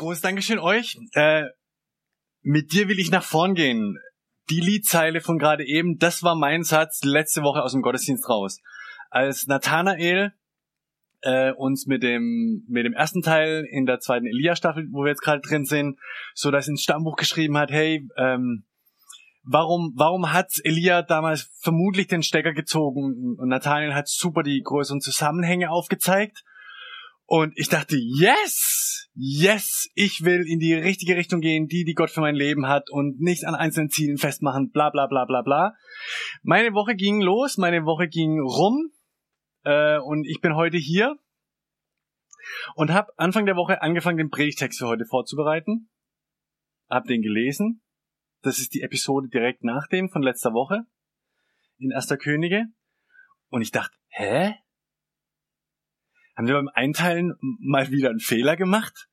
Großes Dankeschön euch. Äh, mit dir will ich nach vorn gehen. Die Liedzeile von gerade eben, das war mein Satz letzte Woche aus dem Gottesdienst raus. Als Nathanael äh, uns mit dem mit dem ersten Teil in der zweiten Elia-Staffel, wo wir jetzt gerade drin sind, so dass ins Stammbuch geschrieben hat, hey, ähm, warum warum hat Elia damals vermutlich den Stecker gezogen und Nathanael hat super die größeren Zusammenhänge aufgezeigt und ich dachte, yes, yes, ich will in die richtige Richtung gehen, die, die Gott für mein Leben hat und nicht an einzelnen Zielen festmachen, bla bla bla bla bla. Meine Woche ging los, meine Woche ging rum äh, und ich bin heute hier und habe Anfang der Woche angefangen, den Predigtext für heute vorzubereiten. Hab den gelesen. Das ist die Episode direkt nach dem von letzter Woche in Erster Könige. Und ich dachte, hä? Haben wir beim Einteilen mal wieder einen Fehler gemacht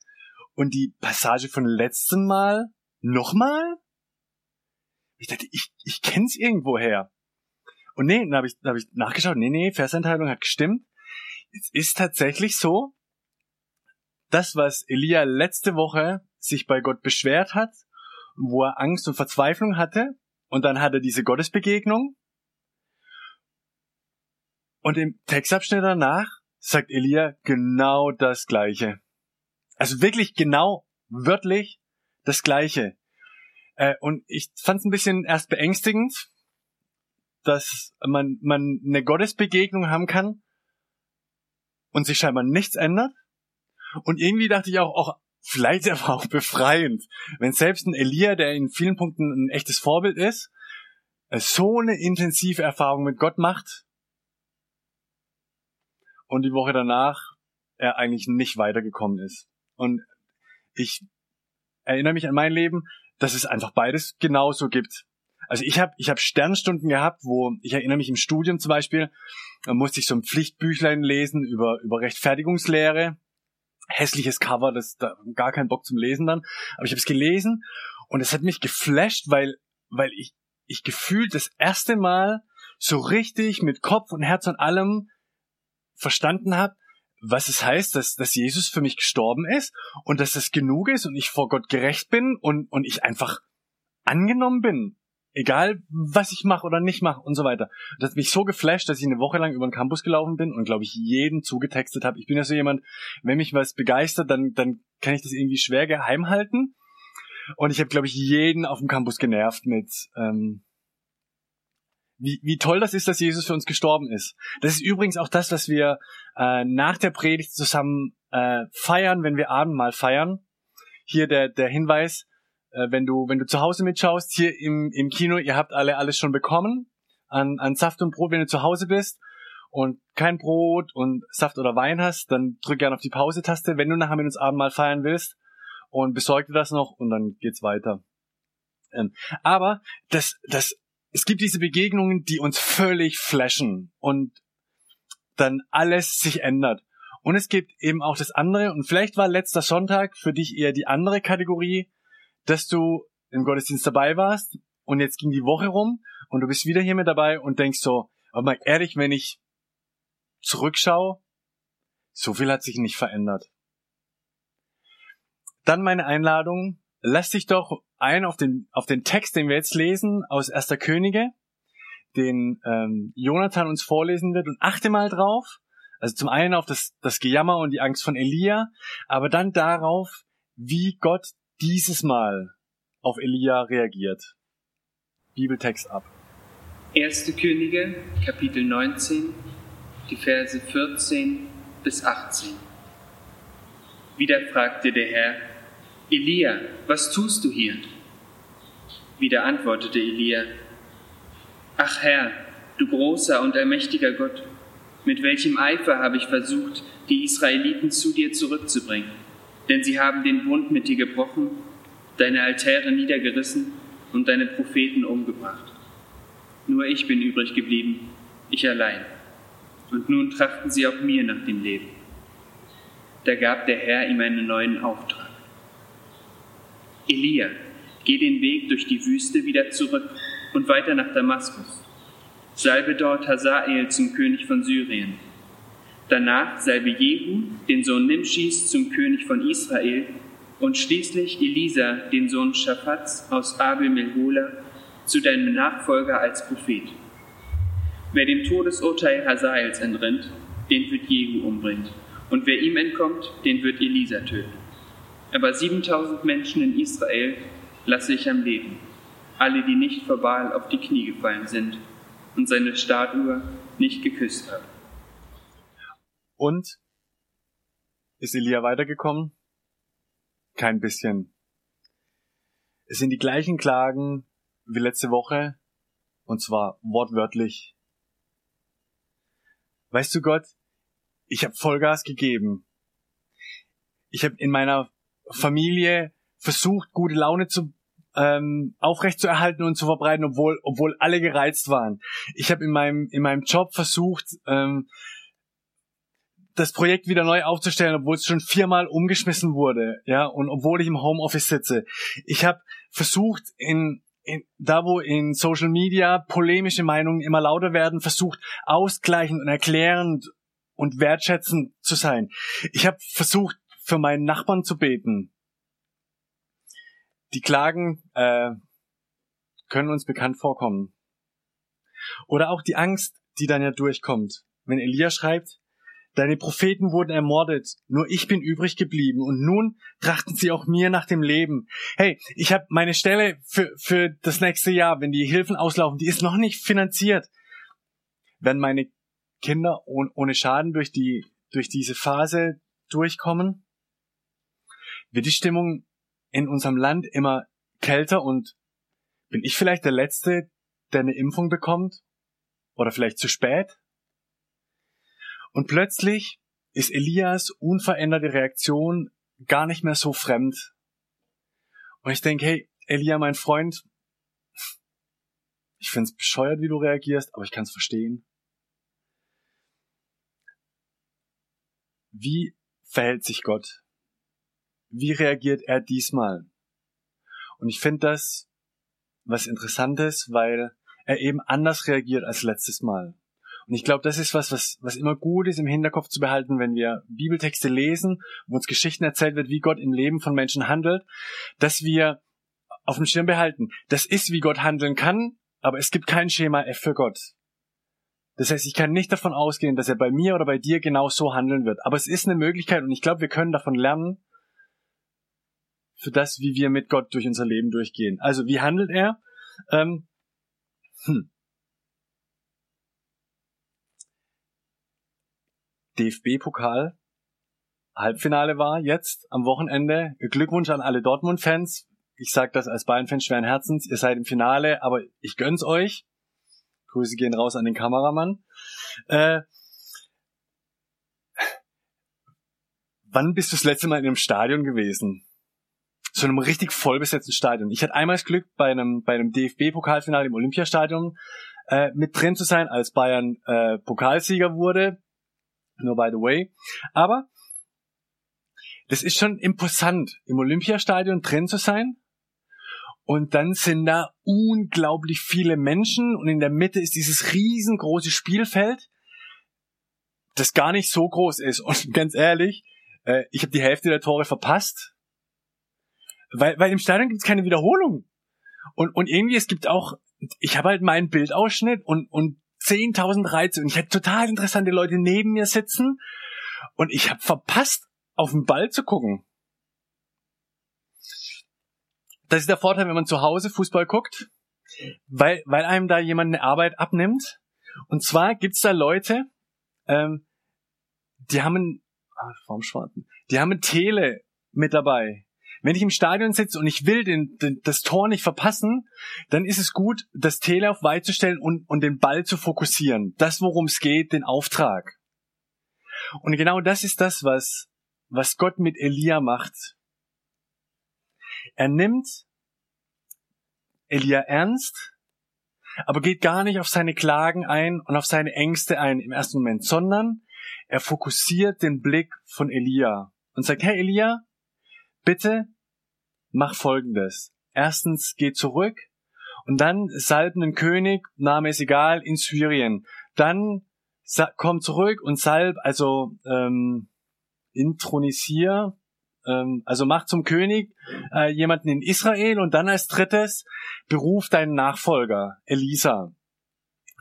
und die Passage von letztem Mal nochmal? Ich dachte, ich, ich kenn's irgendwoher. Und nee, dann habe ich, dann hab ich nachgeschaut, nee, nee, Verseinteilung hat gestimmt. Es ist tatsächlich so, das, was Elia letzte Woche sich bei Gott beschwert hat, wo er Angst und Verzweiflung hatte, und dann hat er diese Gottesbegegnung. Und im Textabschnitt danach sagt Elia genau das Gleiche. Also wirklich genau, wörtlich das Gleiche. Äh, und ich fand es ein bisschen erst beängstigend, dass man, man eine Gottesbegegnung haben kann und sich scheinbar nichts ändert. Und irgendwie dachte ich auch, auch vielleicht aber auch befreiend, wenn selbst ein Elia, der in vielen Punkten ein echtes Vorbild ist, so eine intensive Erfahrung mit Gott macht und die Woche danach er eigentlich nicht weitergekommen ist. Und ich erinnere mich an mein Leben, dass es einfach beides genauso gibt. Also ich habe ich hab Sternstunden gehabt, wo ich erinnere mich im Studium zum Beispiel, da musste ich so ein Pflichtbüchlein lesen über, über Rechtfertigungslehre. Hässliches Cover, das da gar keinen Bock zum Lesen dann. Aber ich habe es gelesen und es hat mich geflasht, weil, weil ich, ich gefühlt das erste Mal so richtig mit Kopf und Herz und allem verstanden habe, was es heißt, dass, dass Jesus für mich gestorben ist und dass das genug ist und ich vor Gott gerecht bin und, und ich einfach angenommen bin. Egal, was ich mache oder nicht mache und so weiter. Das hat mich so geflasht, dass ich eine Woche lang über den Campus gelaufen bin und, glaube ich, jeden zugetextet habe. Ich bin ja so jemand, wenn mich was begeistert, dann, dann kann ich das irgendwie schwer geheim halten. Und ich habe, glaube ich, jeden auf dem Campus genervt mit, ähm, wie, wie toll das ist, dass Jesus für uns gestorben ist. Das ist übrigens auch das, was wir äh, nach der Predigt zusammen äh, feiern, wenn wir Abendmahl feiern. Hier der, der Hinweis, äh, wenn du, wenn du zu Hause mitschaust, hier im, im Kino, ihr habt alle alles schon bekommen an, an Saft und Brot, wenn du zu Hause bist und kein Brot und Saft oder Wein hast, dann drück gerne auf die Pause-Taste, wenn du nachher mit uns Abendmahl feiern willst und besorg dir das noch und dann geht's weiter. Ähm, aber das, das es gibt diese Begegnungen, die uns völlig flashen und dann alles sich ändert. Und es gibt eben auch das andere, und vielleicht war letzter Sonntag für dich eher die andere Kategorie, dass du im Gottesdienst dabei warst und jetzt ging die Woche rum und du bist wieder hier mit dabei und denkst so, aber mal ehrlich, wenn ich zurückschaue, so viel hat sich nicht verändert. Dann meine Einladung, lass dich doch ein auf den, auf den Text, den wir jetzt lesen aus Erster Könige, den ähm, Jonathan uns vorlesen wird und achte mal drauf. Also zum einen auf das, das Gejammer und die Angst von Elia, aber dann darauf, wie Gott dieses Mal auf Elia reagiert. Bibeltext ab. Erste Könige, Kapitel 19, die Verse 14 bis 18. Wieder fragte der Herr, Elia, was tust du hier? Wieder antwortete Elia, Ach Herr, du großer und allmächtiger Gott, Mit welchem Eifer habe ich versucht, die Israeliten zu dir zurückzubringen? Denn sie haben den Bund mit dir gebrochen, deine Altäre niedergerissen und deine Propheten umgebracht. Nur ich bin übrig geblieben, ich allein. Und nun trachten sie auch mir nach dem Leben. Da gab der Herr ihm einen neuen Auftrag. Elia, geh den Weg durch die Wüste wieder zurück und weiter nach Damaskus. Salbe dort Hazael zum König von Syrien. Danach salbe Jehu, den Sohn Nimschis, zum König von Israel und schließlich Elisa, den Sohn Schafats aus Abel Melhola, zu deinem Nachfolger als Prophet. Wer dem Todesurteil Hazaels entrinnt, den wird Jehu umbringen. Und wer ihm entkommt, den wird Elisa töten. Aber 7000 Menschen in Israel lasse ich am Leben. Alle, die nicht vor Baal auf die Knie gefallen sind und seine Statue nicht geküsst haben. Und ist Elia weitergekommen? Kein bisschen. Es sind die gleichen Klagen wie letzte Woche, und zwar wortwörtlich. Weißt du Gott, ich habe Vollgas gegeben. Ich habe in meiner Familie versucht, gute Laune zu ähm, aufrechtzuerhalten und zu verbreiten, obwohl obwohl alle gereizt waren. Ich habe in meinem in meinem Job versucht, ähm, das Projekt wieder neu aufzustellen, obwohl es schon viermal umgeschmissen wurde, ja, und obwohl ich im Homeoffice sitze. Ich habe versucht, in, in da wo in Social Media polemische Meinungen immer lauter werden, versucht ausgleichend und erklärend und wertschätzend zu sein. Ich habe versucht, für meinen Nachbarn zu beten. Die Klagen äh, können uns bekannt vorkommen. Oder auch die Angst, die dann ja durchkommt. Wenn Elia schreibt, Deine Propheten wurden ermordet, nur ich bin übrig geblieben und nun trachten sie auch mir nach dem Leben. Hey, ich habe meine Stelle für, für das nächste Jahr, wenn die Hilfen auslaufen, die ist noch nicht finanziert. Wenn meine Kinder ohne Schaden durch die durch diese Phase durchkommen, wird die Stimmung in unserem Land immer kälter und bin ich vielleicht der Letzte, der eine Impfung bekommt? Oder vielleicht zu spät? Und plötzlich ist Elias unveränderte Reaktion gar nicht mehr so fremd. Und ich denke, hey, Elia, mein Freund, ich find's bescheuert, wie du reagierst, aber ich kann's verstehen. Wie verhält sich Gott? Wie reagiert er diesmal? Und ich finde das was Interessantes, weil er eben anders reagiert als letztes Mal. Und ich glaube, das ist was, was, was immer gut ist im Hinterkopf zu behalten, wenn wir Bibeltexte lesen, wo uns Geschichten erzählt wird, wie Gott im Leben von Menschen handelt, dass wir auf dem Schirm behalten. Das ist, wie Gott handeln kann, aber es gibt kein Schema F für Gott. Das heißt, ich kann nicht davon ausgehen, dass er bei mir oder bei dir genau so handeln wird. Aber es ist eine Möglichkeit und ich glaube, wir können davon lernen, für das, wie wir mit Gott durch unser Leben durchgehen. Also, wie handelt er? Ähm, hm. DFB-Pokal Halbfinale war jetzt am Wochenende. Glückwunsch an alle Dortmund-Fans. Ich sage das als Bayern-Fan schweren Herzens. Ihr seid im Finale, aber ich gönn's euch. Grüße gehen raus an den Kameramann. Äh, wann bist du das letzte Mal in einem Stadion gewesen? So einem richtig vollbesetzten Stadion. Ich hatte einmal das Glück, bei einem, bei einem DFB-Pokalfinale im Olympiastadion äh, mit drin zu sein, als Bayern äh, Pokalsieger wurde. Nur by the way. Aber das ist schon imposant, im Olympiastadion drin zu sein. Und dann sind da unglaublich viele Menschen und in der Mitte ist dieses riesengroße Spielfeld, das gar nicht so groß ist. Und ganz ehrlich, äh, ich habe die Hälfte der Tore verpasst, weil, weil im Stadion gibt es keine Wiederholung. Und, und irgendwie, es gibt auch, ich habe halt meinen Bildausschnitt und, und 10.000 Reize und ich hatte total interessante Leute neben mir sitzen und ich habe verpasst, auf den Ball zu gucken. Das ist der Vorteil, wenn man zu Hause Fußball guckt, weil, weil einem da jemand eine Arbeit abnimmt. Und zwar gibt's da Leute, ähm, die haben ein, ah, Formschwarten, die haben ein Tele mit dabei. Wenn ich im Stadion sitze und ich will den, den, das Tor nicht verpassen, dann ist es gut, das Tele auf weit zu stellen und, und den Ball zu fokussieren. Das, worum es geht, den Auftrag. Und genau das ist das, was, was Gott mit Elia macht. Er nimmt Elia ernst, aber geht gar nicht auf seine Klagen ein und auf seine Ängste ein im ersten Moment, sondern er fokussiert den Blick von Elia und sagt, hey Elia, bitte mach Folgendes. Erstens, geh zurück und dann salb einen König, Name ist egal, in Syrien. Dann komm zurück und salb, also ähm, intronisier, ähm, also mach zum König äh, jemanden in Israel und dann als drittes beruf deinen Nachfolger, Elisa.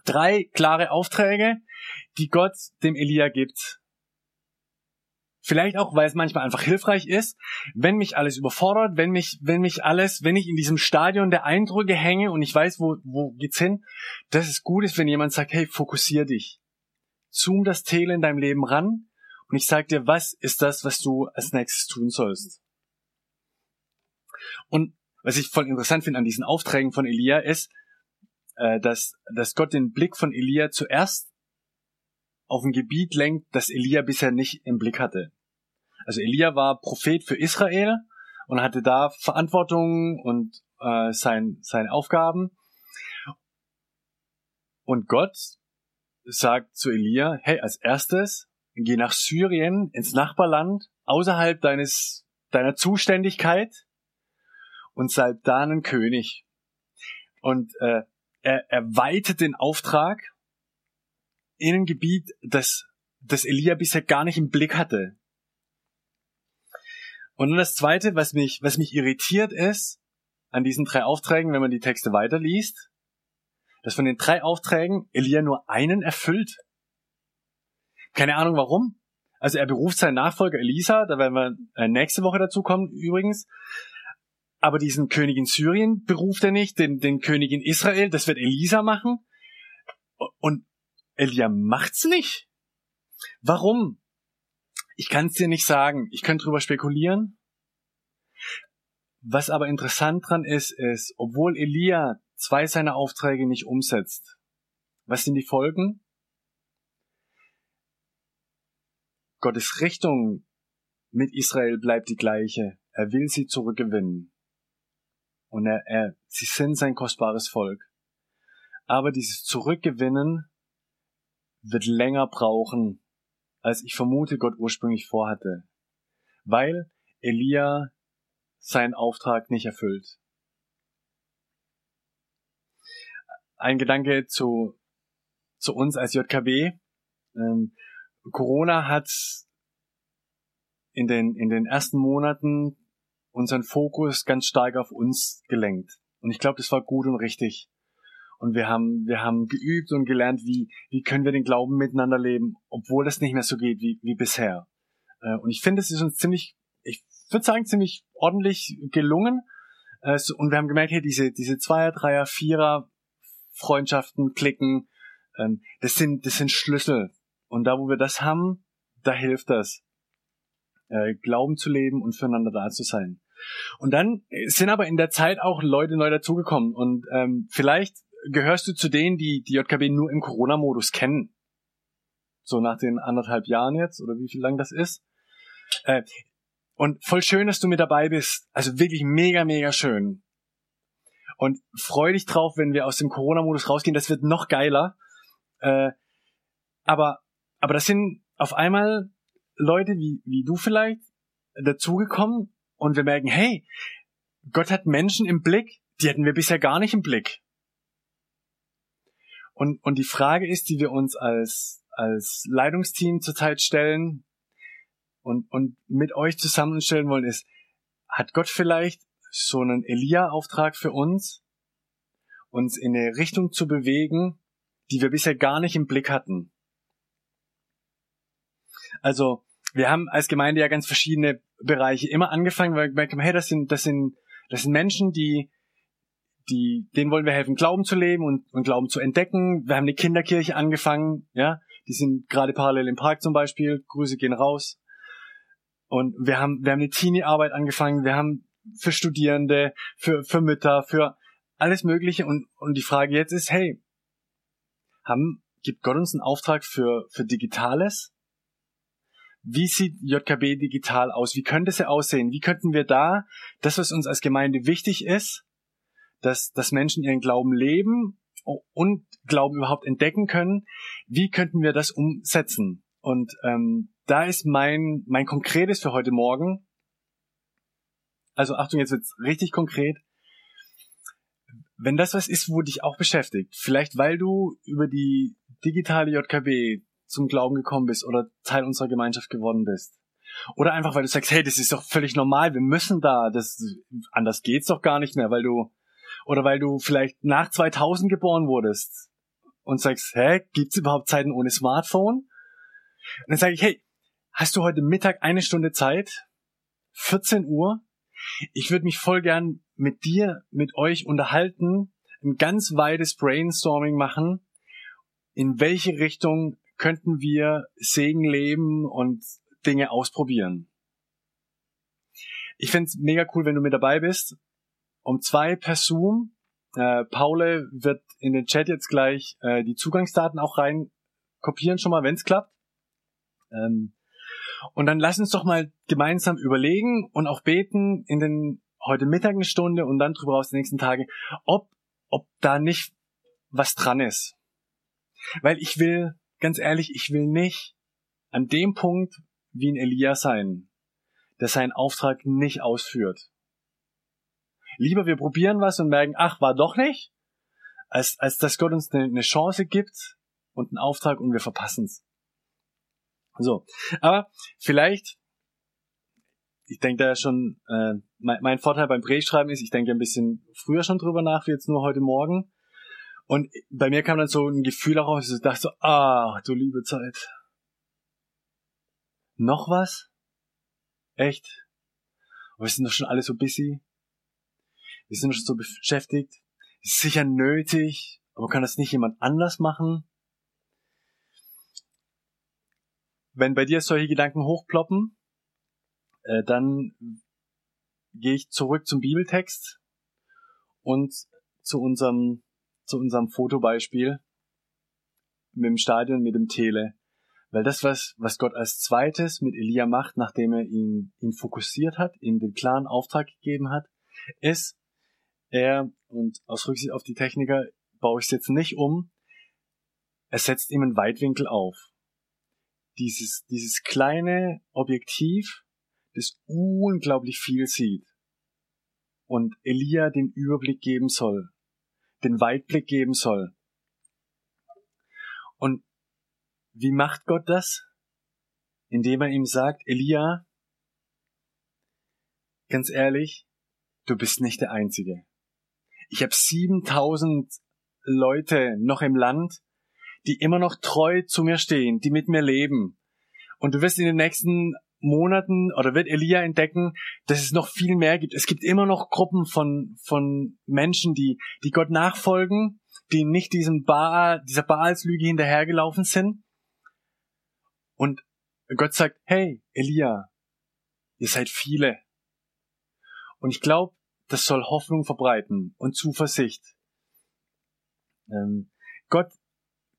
Drei klare Aufträge, die Gott dem Elia gibt. Vielleicht auch, weil es manchmal einfach hilfreich ist, wenn mich alles überfordert, wenn mich, wenn mich alles, wenn ich in diesem Stadion der Eindrücke hänge und ich weiß, wo, wo geht's hin, dass es gut ist, wenn jemand sagt, hey, fokussier dich. Zoom das Tele in deinem Leben ran und ich sage dir, was ist das, was du als nächstes tun sollst. Und was ich voll interessant finde an diesen Aufträgen von Elia ist, äh, dass, dass Gott den Blick von Elia zuerst auf ein Gebiet lenkt, das Elia bisher nicht im Blick hatte. Also Elia war Prophet für Israel und hatte da Verantwortung und äh, sein, seine Aufgaben. Und Gott sagt zu Elia, hey, als erstes geh nach Syrien, ins Nachbarland, außerhalb deines, deiner Zuständigkeit und salb da einen König. Und äh, er erweitert den Auftrag in ein Gebiet, das, das Elia bisher gar nicht im Blick hatte. Und dann das zweite, was mich, was mich irritiert ist, an diesen drei Aufträgen, wenn man die Texte weiterliest, dass von den drei Aufträgen Elia nur einen erfüllt. Keine Ahnung warum. Also er beruft seinen Nachfolger Elisa, da werden wir äh, nächste Woche dazu kommen übrigens. Aber diesen König in Syrien beruft er nicht, den, den König in Israel, das wird Elisa machen. Und Elia macht's nicht. Warum? Ich kann es dir nicht sagen. Ich könnte drüber spekulieren. Was aber interessant dran ist, ist, obwohl Elia zwei seiner Aufträge nicht umsetzt, was sind die Folgen? Gottes Richtung mit Israel bleibt die gleiche. Er will sie zurückgewinnen. Und er, er, sie sind sein kostbares Volk. Aber dieses Zurückgewinnen wird länger brauchen, als ich vermute Gott ursprünglich vorhatte. Weil Elia seinen Auftrag nicht erfüllt. Ein Gedanke zu, zu uns als JKB. Ähm, Corona hat in den, in den ersten Monaten unseren Fokus ganz stark auf uns gelenkt. Und ich glaube, das war gut und richtig. Und wir haben, wir haben geübt und gelernt, wie, wie können wir den Glauben miteinander leben, obwohl das nicht mehr so geht wie, wie bisher. Äh, und ich finde, es ist uns ziemlich, ich würde sagen, ziemlich ordentlich gelungen. Äh, und wir haben gemerkt, hey, diese, diese Zweier, Dreier, Vierer Freundschaften, Klicken, ähm, das sind, das sind Schlüssel und da, wo wir das haben, da hilft das. Äh, Glauben zu leben und füreinander da zu sein. Und dann sind aber in der Zeit auch Leute neu dazugekommen. Und ähm, vielleicht gehörst du zu denen, die die JKB nur im Corona-Modus kennen. So nach den anderthalb Jahren jetzt, oder wie viel lang das ist. Äh, und voll schön, dass du mit dabei bist. Also wirklich mega, mega schön. Und freu dich drauf, wenn wir aus dem Corona-Modus rausgehen. Das wird noch geiler. Äh, aber aber das sind auf einmal Leute wie, wie du vielleicht dazugekommen und wir merken, hey, Gott hat Menschen im Blick, die hatten wir bisher gar nicht im Blick. Und, und die Frage ist, die wir uns als, als Leitungsteam zurzeit stellen und, und mit euch zusammenstellen wollen, ist, hat Gott vielleicht so einen Elia-Auftrag für uns, uns in eine Richtung zu bewegen, die wir bisher gar nicht im Blick hatten? Also wir haben als Gemeinde ja ganz verschiedene Bereiche immer angefangen, weil wir gemerkt haben, hey, das sind, das sind, das sind Menschen, die, die, denen wollen wir helfen, Glauben zu leben und, und Glauben zu entdecken. Wir haben eine Kinderkirche angefangen, ja, die sind gerade parallel im Park zum Beispiel. Grüße gehen raus. Und wir haben, wir haben eine Teenie-Arbeit angefangen. Wir haben, für Studierende, für, für Mütter, für alles Mögliche. Und, und die Frage jetzt ist, hey, haben, gibt Gott uns einen Auftrag für, für Digitales? Wie sieht JKB digital aus? Wie könnte es aussehen? Wie könnten wir da das, was uns als Gemeinde wichtig ist, dass, dass Menschen ihren Glauben leben und Glauben überhaupt entdecken können, wie könnten wir das umsetzen? Und ähm, da ist mein, mein konkretes für heute Morgen, also Achtung, jetzt wird's richtig konkret, wenn das was ist, wo dich auch beschäftigt, vielleicht weil du über die digitale JKB zum Glauben gekommen bist oder Teil unserer Gemeinschaft geworden bist. Oder einfach, weil du sagst, hey, das ist doch völlig normal, wir müssen da, das, anders geht's doch gar nicht mehr, weil du, oder weil du vielleicht nach 2000 geboren wurdest und sagst, hä, gibt's überhaupt Zeiten ohne Smartphone? Und dann sage ich, hey, hast du heute Mittag eine Stunde Zeit? 14 Uhr? Ich würde mich voll gern mit dir, mit euch unterhalten, ein ganz weites Brainstorming machen, in welche Richtung könnten wir Segen leben und Dinge ausprobieren. Ich find's mega cool, wenn du mit dabei bist. Um zwei per Zoom. Äh, Paule wird in den Chat jetzt gleich äh, die Zugangsdaten auch rein kopieren, schon mal, wenn's klappt. Ähm, und dann lass uns doch mal gemeinsam überlegen und auch beten in den heute Mittag eine Stunde und dann drüber aus die nächsten Tage, ob, ob da nicht was dran ist. Weil ich will, ganz ehrlich, ich will nicht an dem Punkt wie ein Elia sein, der seinen Auftrag nicht ausführt. Lieber wir probieren was und merken, ach, war doch nicht, als, als dass Gott uns eine, eine Chance gibt und einen Auftrag und wir verpassen's. So, aber vielleicht, ich denke da schon, äh, mein, mein Vorteil beim Drehschreiben ist, ich denke ein bisschen früher schon drüber nach, wie jetzt nur heute Morgen. Und bei mir kam dann so ein Gefühl auch raus, ich dachte so, ah, du liebe Zeit. Noch was? Echt? wir sind doch schon alle so busy. Wir sind schon so beschäftigt. Ist sicher nötig, aber kann das nicht jemand anders machen? Wenn bei dir solche Gedanken hochploppen, äh, dann gehe ich zurück zum Bibeltext und zu unserem zu unserem Fotobeispiel mit dem Stadion, mit dem Tele. Weil das, was, was Gott als zweites mit Elia macht, nachdem er ihn, ihn fokussiert hat, ihm den klaren Auftrag gegeben hat, ist, er, und aus Rücksicht auf die Techniker baue ich es jetzt nicht um, er setzt ihm einen Weitwinkel auf. Dieses, dieses kleine Objektiv, das unglaublich viel sieht und Elia den Überblick geben soll den Weitblick geben soll. Und wie macht Gott das? Indem er ihm sagt, Elia, ganz ehrlich, du bist nicht der Einzige. Ich habe 7000 Leute noch im Land, die immer noch treu zu mir stehen, die mit mir leben. Und du wirst in den nächsten Monaten oder wird Elia entdecken, dass es noch viel mehr gibt. Es gibt immer noch Gruppen von, von Menschen, die, die Gott nachfolgen, die nicht diesem Baal, dieser Baalslüge hinterhergelaufen sind. Und Gott sagt, hey, Elia, ihr seid viele. Und ich glaube, das soll Hoffnung verbreiten und Zuversicht. Ähm, Gott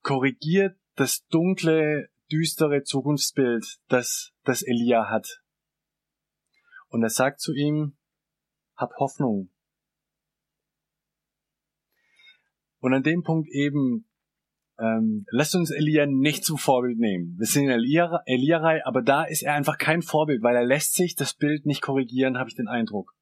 korrigiert das dunkle düstere Zukunftsbild, das, das Elia hat. Und er sagt zu ihm, hab Hoffnung. Und an dem Punkt eben, ähm, lasst uns Elia nicht zum Vorbild nehmen. Wir sind in Elia, Elia aber da ist er einfach kein Vorbild, weil er lässt sich das Bild nicht korrigieren, habe ich den Eindruck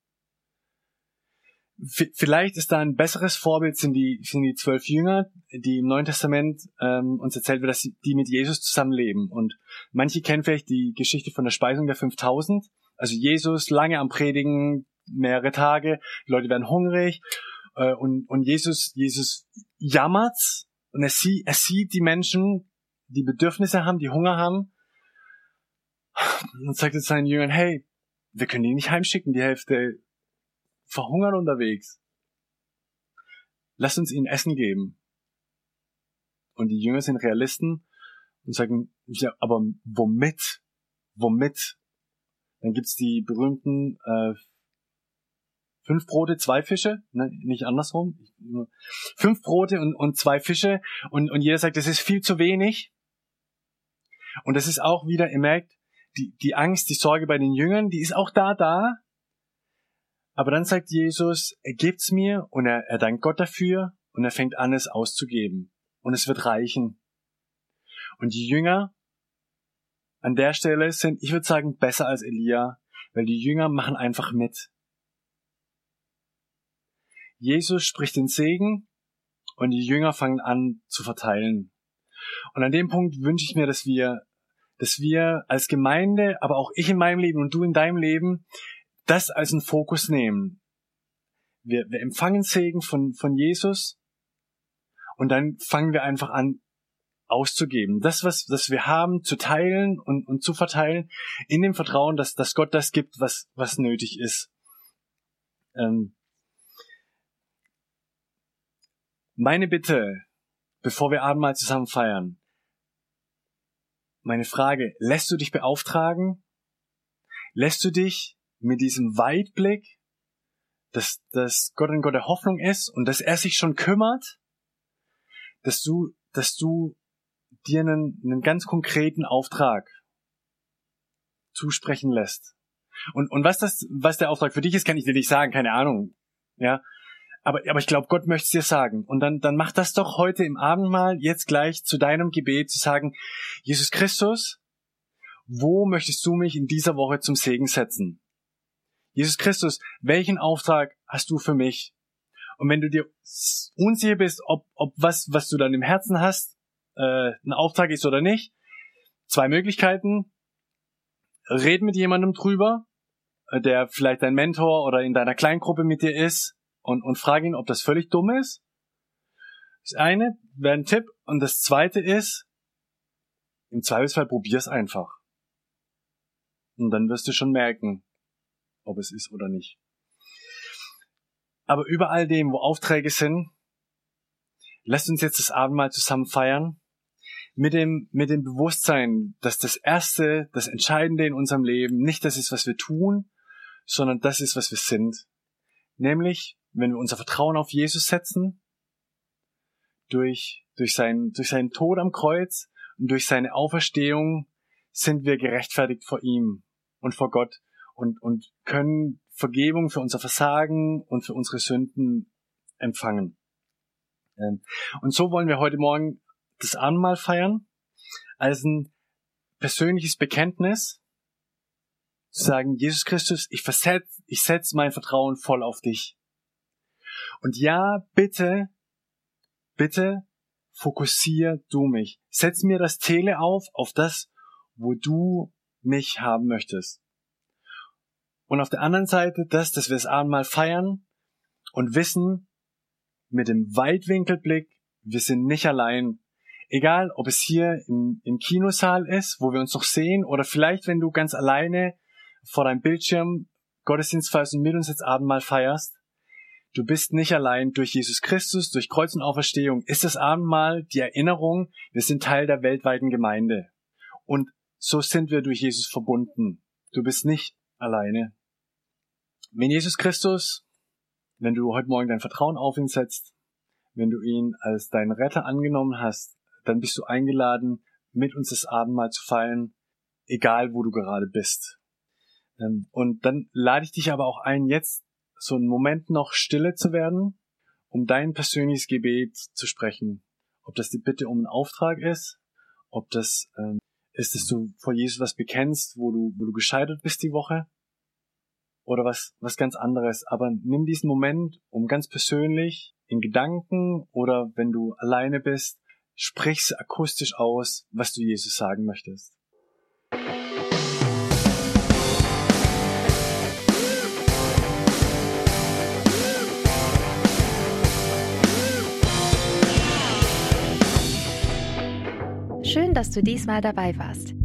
vielleicht ist da ein besseres Vorbild sind die sind die zwölf Jünger, die im Neuen Testament ähm, uns erzählt wird, dass sie, die mit Jesus zusammenleben. Und manche kennen vielleicht die Geschichte von der Speisung der 5000. Also Jesus lange am Predigen, mehrere Tage, die Leute werden hungrig äh, und und Jesus Jesus jammert und er sieht er sieht die Menschen, die Bedürfnisse haben, die Hunger haben und sagt jetzt seinen Jüngern, hey, wir können die nicht heimschicken, die Hälfte verhungern unterwegs. Lasst uns ihnen Essen geben. Und die Jünger sind Realisten und sagen, ja, aber womit? Womit? Dann gibt's die berühmten äh, fünf Brote, zwei Fische, ne, nicht andersrum. Fünf Brote und, und zwei Fische und, und jeder sagt, das ist viel zu wenig. Und das ist auch wieder, ihr merkt, die, die Angst, die Sorge bei den Jüngern, die ist auch da, da. Aber dann sagt Jesus, er gibt's mir und er, er dankt Gott dafür und er fängt an, es auszugeben. Und es wird reichen. Und die Jünger an der Stelle sind, ich würde sagen, besser als Elia, weil die Jünger machen einfach mit. Jesus spricht den Segen und die Jünger fangen an zu verteilen. Und an dem Punkt wünsche ich mir, dass wir, dass wir als Gemeinde, aber auch ich in meinem Leben und du in deinem Leben, das als einen Fokus nehmen. Wir, wir empfangen Segen von, von Jesus und dann fangen wir einfach an, auszugeben. Das, was, was wir haben, zu teilen und, und zu verteilen, in dem Vertrauen, dass, dass Gott das gibt, was, was nötig ist. Ähm meine Bitte, bevor wir Abendmahl zusammen feiern, meine Frage, lässt du dich beauftragen? Lässt du dich mit diesem Weitblick, dass, dass Gott ein Gott der Hoffnung ist und dass er sich schon kümmert, dass du, dass du dir einen, einen ganz konkreten Auftrag zusprechen lässt. Und, und was das, was der Auftrag für dich ist, kann ich dir nicht sagen, keine Ahnung. Ja. Aber, aber ich glaube, Gott möchte es dir sagen. Und dann, dann mach das doch heute im Abendmahl, jetzt gleich zu deinem Gebet, zu sagen, Jesus Christus, wo möchtest du mich in dieser Woche zum Segen setzen? Jesus Christus, welchen Auftrag hast du für mich? Und wenn du dir unsicher bist, ob, ob was, was du dann im Herzen hast, äh, ein Auftrag ist oder nicht. Zwei Möglichkeiten. Red mit jemandem drüber, äh, der vielleicht dein Mentor oder in deiner Kleingruppe mit dir ist und, und frag ihn, ob das völlig dumm ist. Das eine wäre ein Tipp. Und das zweite ist, im Zweifelsfall probier's einfach. Und dann wirst du schon merken, ob es ist oder nicht. Aber über all dem, wo Aufträge sind, lasst uns jetzt das Abendmahl zusammen feiern mit dem, mit dem Bewusstsein, dass das Erste, das Entscheidende in unserem Leben nicht das ist, was wir tun, sondern das ist, was wir sind. Nämlich, wenn wir unser Vertrauen auf Jesus setzen, durch, durch, sein, durch seinen Tod am Kreuz und durch seine Auferstehung sind wir gerechtfertigt vor ihm und vor Gott und, und können Vergebung für unser Versagen und für unsere Sünden empfangen. Ähm, und so wollen wir heute Morgen das Abendmahl feiern als ein persönliches Bekenntnis, zu sagen, Jesus Christus, ich versetz, ich setz mein Vertrauen voll auf dich. Und ja, bitte, bitte fokussier du mich. Setz mir das Tele auf, auf das, wo du mich haben möchtest. Und auf der anderen Seite das, dass wir das Abendmahl feiern und wissen, mit dem Weitwinkelblick, wir sind nicht allein, Egal, ob es hier im, im Kinosaal ist, wo wir uns noch sehen, oder vielleicht, wenn du ganz alleine vor deinem Bildschirm Gottesdienst feierst und mit uns jetzt Abendmahl feierst. Du bist nicht allein durch Jesus Christus, durch Kreuz und Auferstehung. Ist das Abendmahl die Erinnerung, wir sind Teil der weltweiten Gemeinde. Und so sind wir durch Jesus verbunden. Du bist nicht alleine. Wenn Jesus Christus, wenn du heute Morgen dein Vertrauen auf ihn setzt, wenn du ihn als deinen Retter angenommen hast, dann bist du eingeladen, mit uns das Abendmahl zu feiern, egal wo du gerade bist. Ähm, und dann lade ich dich aber auch ein, jetzt so einen Moment noch stille zu werden, um dein persönliches Gebet zu sprechen. Ob das die Bitte um einen Auftrag ist, ob das ähm, ist, dass du vor Jesus was bekennst, wo du, wo du gescheitert bist die Woche, oder was, was ganz anderes. Aber nimm diesen Moment, um ganz persönlich in Gedanken oder wenn du alleine bist, Sprich's akustisch aus, was du Jesus sagen möchtest. Schön, dass du diesmal dabei warst.